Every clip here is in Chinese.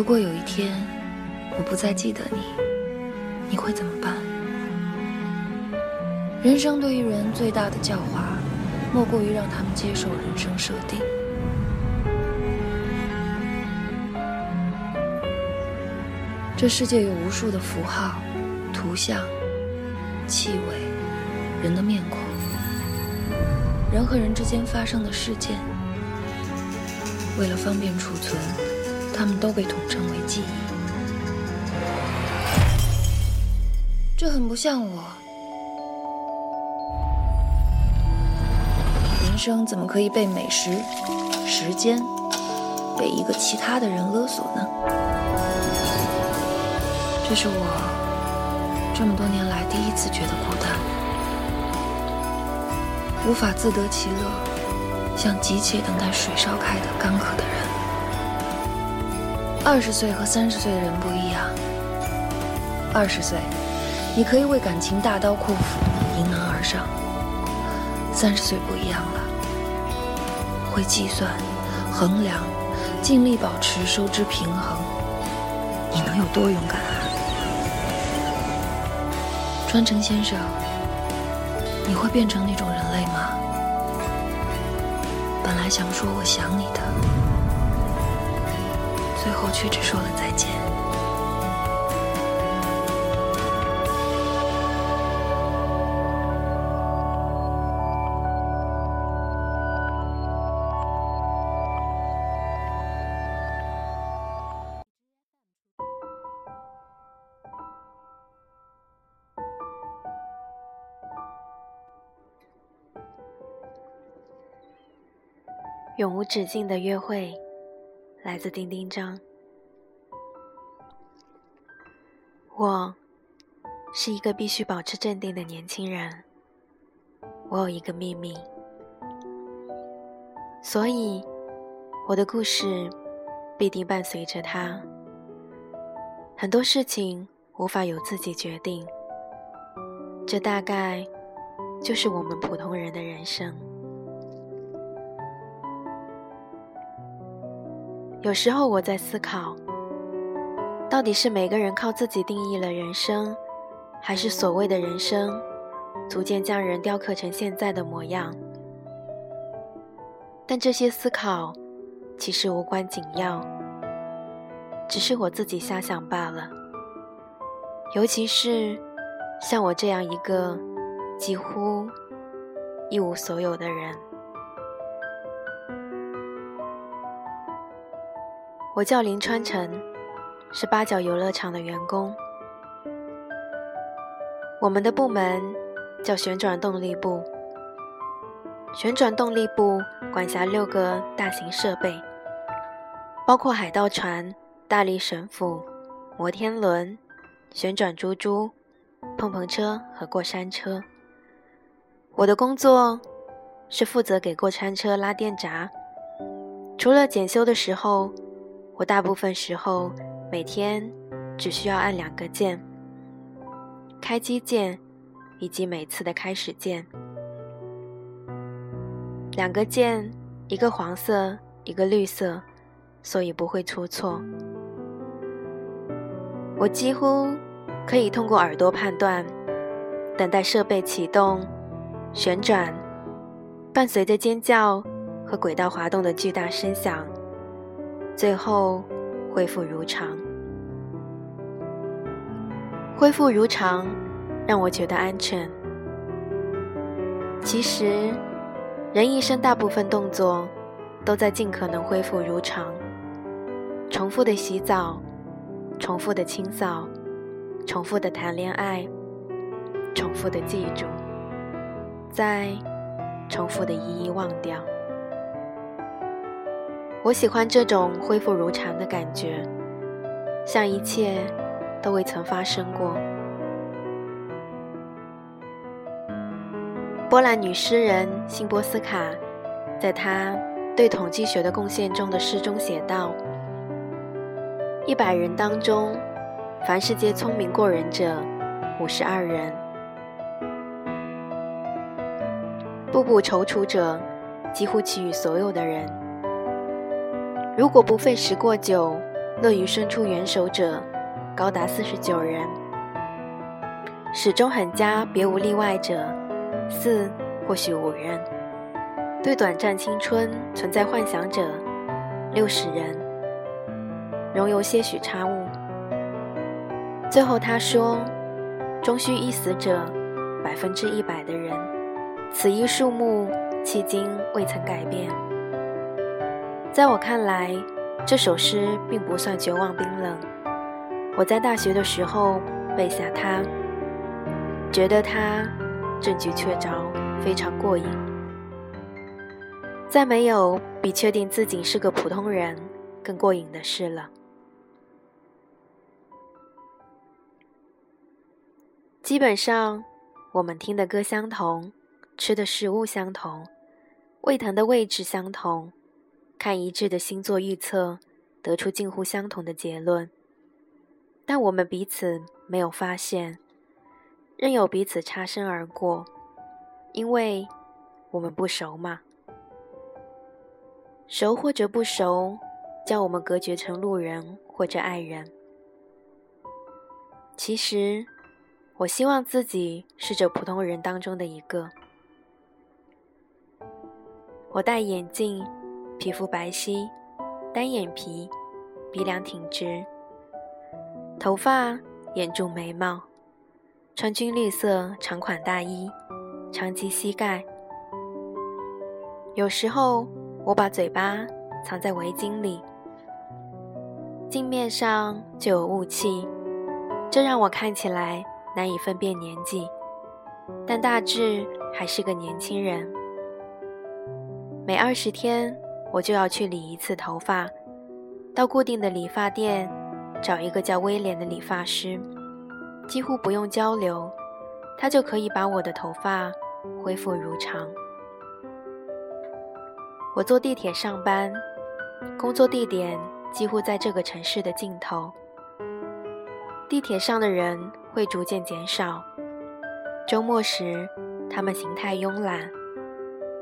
如果有一天我不再记得你，你会怎么办？人生对于人最大的教化，莫过于让他们接受人生设定。这世界有无数的符号、图像、气味、人的面孔，人和人之间发生的事件，为了方便储存，他们都被统称为记忆。这很不像我。人生怎么可以被美食、时间、被一个其他的人勒索呢？这是我这么多年来第一次觉得孤单，无法自得其乐，像急切等待水烧开的干渴的人。二十岁和三十岁的人不一样。二十岁，你可以为感情大刀阔斧，迎难而上；三十岁不一样了，会计算、衡量，尽力保持收支平衡。你能有多勇敢啊？川城先生，你会变成那种人类吗？本来想说我想你的，却只说了再见。永无止境的约会，来自丁丁张。我是一个必须保持镇定的年轻人。我有一个秘密，所以我的故事必定伴随着他。很多事情无法由自己决定，这大概就是我们普通人的人生。有时候我在思考，到底是每个人靠自己定义了人生，还是所谓的人生，逐渐将人雕刻成现在的模样？但这些思考其实无关紧要，只是我自己瞎想罢了。尤其是像我这样一个几乎一无所有的人。我叫林川成，是八角游乐场的员工。我们的部门叫旋转动力部。旋转动力部管辖六个大型设备，包括海盗船、大力神斧、摩天轮、旋转猪猪、碰碰车和过山车。我的工作是负责给过山车拉电闸，除了检修的时候。我大部分时候每天只需要按两个键：开机键以及每次的开始键。两个键，一个黄色，一个绿色，所以不会出错。我几乎可以通过耳朵判断，等待设备启动、旋转，伴随着尖叫和轨道滑动的巨大声响。最后恢复如常，恢复如常让我觉得安全。其实，人一生大部分动作都在尽可能恢复如常，重复的洗澡，重复的清扫，重复的谈恋爱，重复的记住，再重复的一一忘掉。我喜欢这种恢复如常的感觉，像一切都未曾发生过。波兰女诗人辛波斯卡在她对统计学的贡献中的诗中写道：“一百人当中，凡世界聪明过人者五十二人，步步踌躇者几乎其余所有的人。”如果不费时过久，乐于伸出援手者高达四十九人，始终很佳别无例外者四或许五人，对短暂青春存在幻想者六十人，仍有些许差误。最后他说，终须一死者百分之一百的人，此一数目迄今未曾改变。在我看来。这首诗并不算绝望冰冷。我在大学的时候背下它，觉得它证据确凿，非常过瘾。再没有比确定自己是个普通人更过瘾的事了。基本上，我们听的歌相同，吃的食物相同，胃疼的位置相同。看一致的星座预测，得出近乎相同的结论，但我们彼此没有发现，任由彼此擦身而过，因为我们不熟嘛。熟或者不熟，将我们隔绝成路人或者爱人。其实，我希望自己是这普通人当中的一个。我戴眼镜。皮肤白皙，单眼皮，鼻梁挺直，头发眼住眉毛，穿军绿色长款大衣，长及膝盖。有时候我把嘴巴藏在围巾里，镜面上就有雾气，这让我看起来难以分辨年纪，但大致还是个年轻人。每二十天。我就要去理一次头发，到固定的理发店找一个叫威廉的理发师，几乎不用交流，他就可以把我的头发恢复如常。我坐地铁上班，工作地点几乎在这个城市的尽头。地铁上的人会逐渐减少，周末时他们形态慵懒，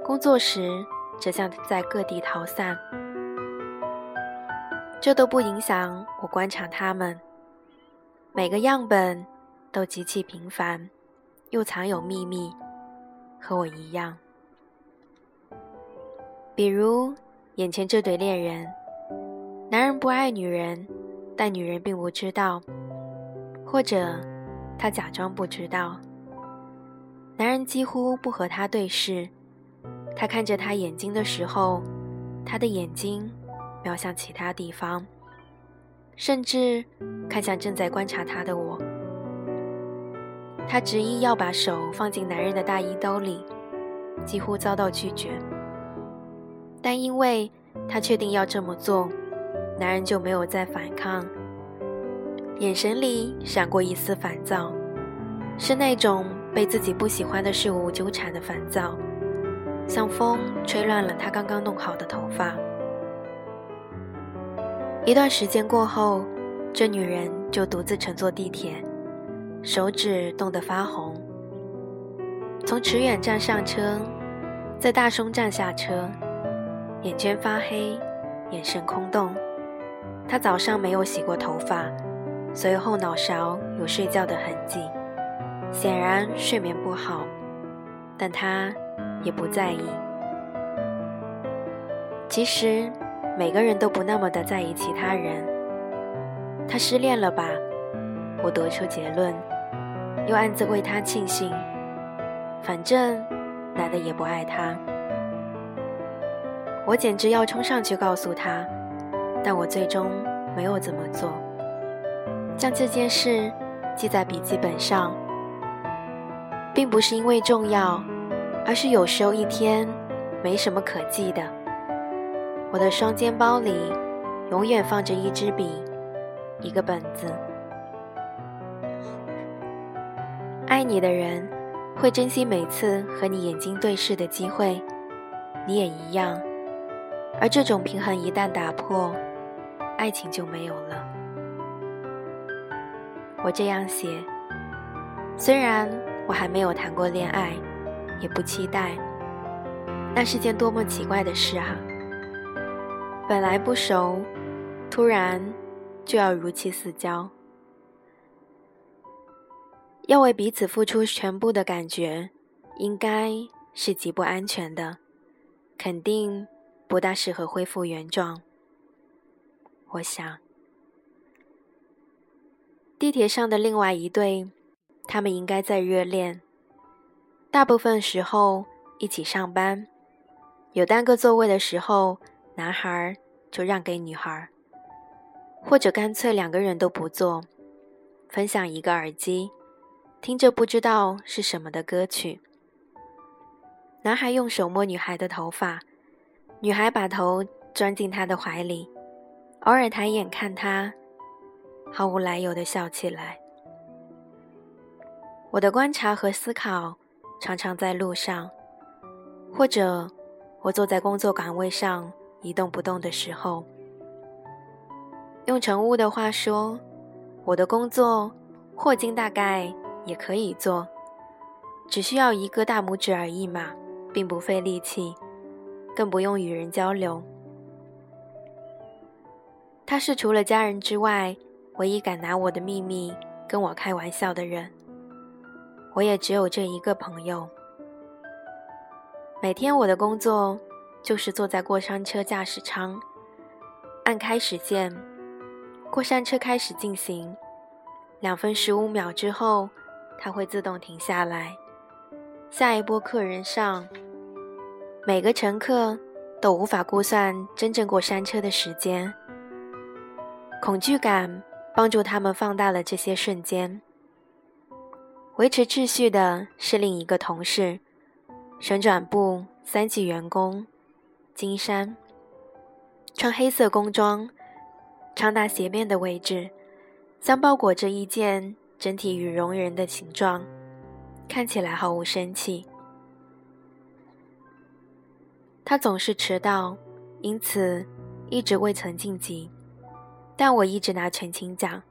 工作时。则像在各地逃散，这都不影响我观察他们。每个样本都极其平凡，又藏有秘密，和我一样。比如眼前这对恋人，男人不爱女人，但女人并不知道，或者他假装不知道。男人几乎不和她对视。他看着他眼睛的时候，他的眼睛瞄向其他地方，甚至看向正在观察他的我。他执意要把手放进男人的大衣兜里，几乎遭到拒绝。但因为他确定要这么做，男人就没有再反抗，眼神里闪过一丝烦躁，是那种被自己不喜欢的事物纠缠的烦躁。像风吹乱了他刚刚弄好的头发。一段时间过后，这女人就独自乘坐地铁，手指冻得发红。从池远站上车，在大松站下车，眼圈发黑，眼神空洞。她早上没有洗过头发，所以后脑勺有睡觉的痕迹，显然睡眠不好。但她。也不在意。其实，每个人都不那么的在意其他人。他失恋了吧？我得出结论，又暗自为他庆幸。反正男的也不爱他。我简直要冲上去告诉他，但我最终没有这么做，将这件事记在笔记本上，并不是因为重要。而是有时候一天没什么可记的。我的双肩包里永远放着一支笔，一个本子。爱你的人会珍惜每次和你眼睛对视的机会，你也一样。而这种平衡一旦打破，爱情就没有了。我这样写，虽然我还没有谈过恋爱。也不期待，那是件多么奇怪的事啊！本来不熟，突然就要如期似交。要为彼此付出全部的感觉，应该是极不安全的，肯定不大适合恢复原状。我想，地铁上的另外一对，他们应该在热恋，大部分时候一起上班，有单个座位的时候，男孩就让给女孩，或者干脆两个人都不坐，分享一个耳机。听着不知道是什么的歌曲，男孩用手摸女孩的头发，女孩把头钻进他的怀里，偶尔抬眼看他，毫无来由的笑起来。我的观察和思考常常在路上，或者我坐在工作岗位上一动不动的时候。用成屋的话说，我的工作霍金大概。也可以做，只需要一个大拇指而已嘛，并不费力气，更不用与人交流。他是除了家人之外，唯一敢拿我的秘密跟我开玩笑的人。我也只有这一个朋友。每天我的工作就是坐在过山车驾驶舱，按开始键，过山车开始进行，两分十五秒之后。它会自动停下来，下一波客人上。每个乘客都无法估算真正过山车的时间，恐惧感帮助他们放大了这些瞬间。维持秩序的是另一个同事，旋转部三级员工金山，穿黑色工装，长达斜面的位置，像包裹着一件。整体羽绒人的形状，看起来毫无生气。他总是迟到，因此一直未曾晋级。但我一直拿全勤奖，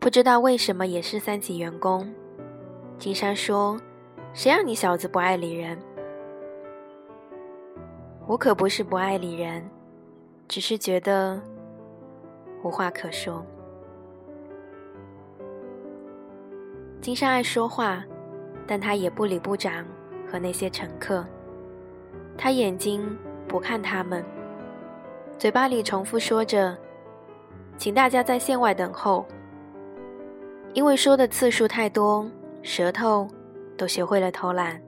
不知道为什么也是三级员工。金山说：“谁让你小子不爱理人？”我可不是不爱理人，只是觉得无话可说。金山爱说话，但他也不理部长和那些乘客。他眼睛不看他们，嘴巴里重复说着：“请大家在线外等候。”因为说的次数太多，舌头都学会了偷懒。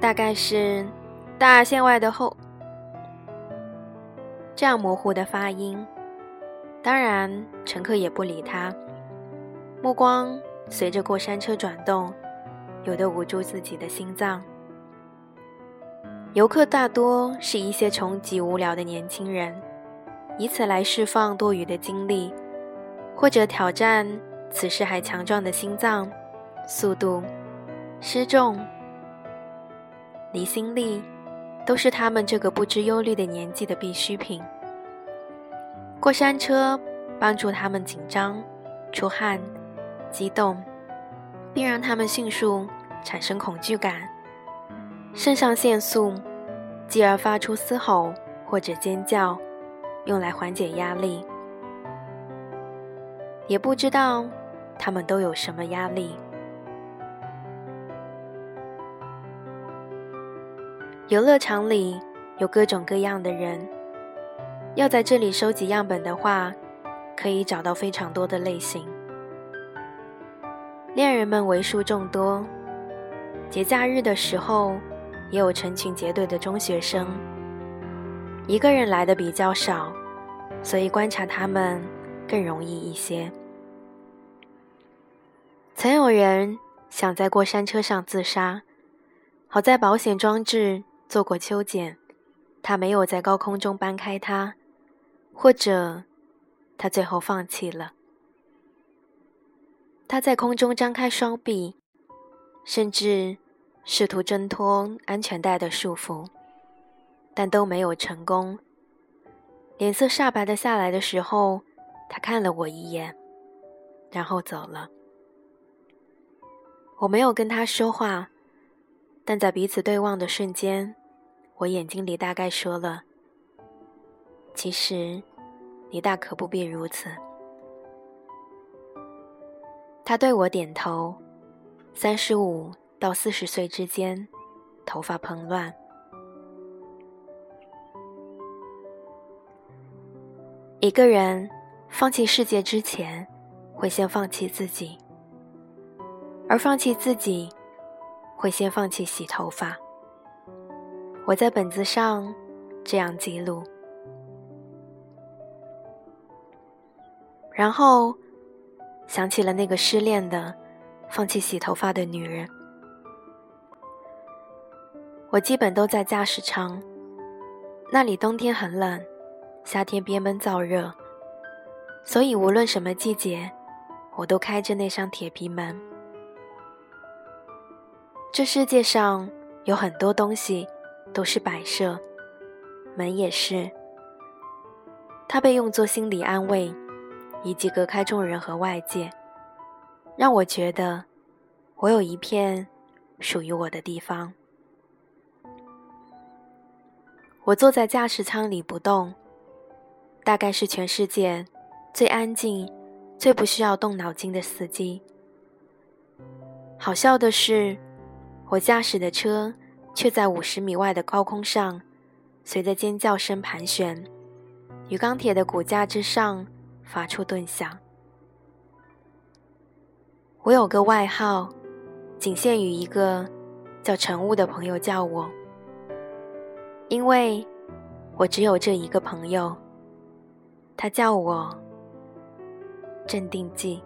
大概是大线外的后，这样模糊的发音。当然，乘客也不理他。目光随着过山车转动，有的捂住自己的心脏。游客大多是一些穷极无聊的年轻人，以此来释放多余的精力，或者挑战此时还强壮的心脏、速度、失重、离心力，都是他们这个不知忧虑的年纪的必需品。过山车帮助他们紧张、出汗。激动，并让他们迅速产生恐惧感，肾上腺素，继而发出嘶吼或者尖叫，用来缓解压力。也不知道他们都有什么压力。游乐场里有各种各样的人，要在这里收集样本的话，可以找到非常多的类型。恋人们为数众多，节假日的时候也有成群结队的中学生。一个人来的比较少，所以观察他们更容易一些。曾有人想在过山车上自杀，好在保险装置做过修剪，他没有在高空中搬开它，或者他最后放弃了。他在空中张开双臂，甚至试图挣脱安全带的束缚，但都没有成功。脸色煞白的下来的时候，他看了我一眼，然后走了。我没有跟他说话，但在彼此对望的瞬间，我眼睛里大概说了：“其实你大可不必如此。他对我点头，三十五到四十岁之间，头发蓬乱。一个人放弃世界之前，会先放弃自己，而放弃自己，会先放弃洗头发。我在本子上这样记录，然后想起了那个失恋的、放弃洗头发的女人。我基本都在驾驶舱，那里冬天很冷，夏天憋闷燥热，所以无论什么季节，我都开着那扇铁皮门。这世界上有很多东西。都是摆设，门也是。它被用作心理安慰，以及隔开众人和外界，让我觉得我有一片属于我的地方。我坐在驾驶舱里不动，大概是全世界最安静、最不需要动脑筋的司机。好笑的是，我驾驶的车。却在五十米外的高空上，随着尖叫声盘旋，与钢铁的骨架之上发出顿响。我有个外号，仅限于一个叫陈雾的朋友叫我，因为我只有这一个朋友，他叫我镇定剂。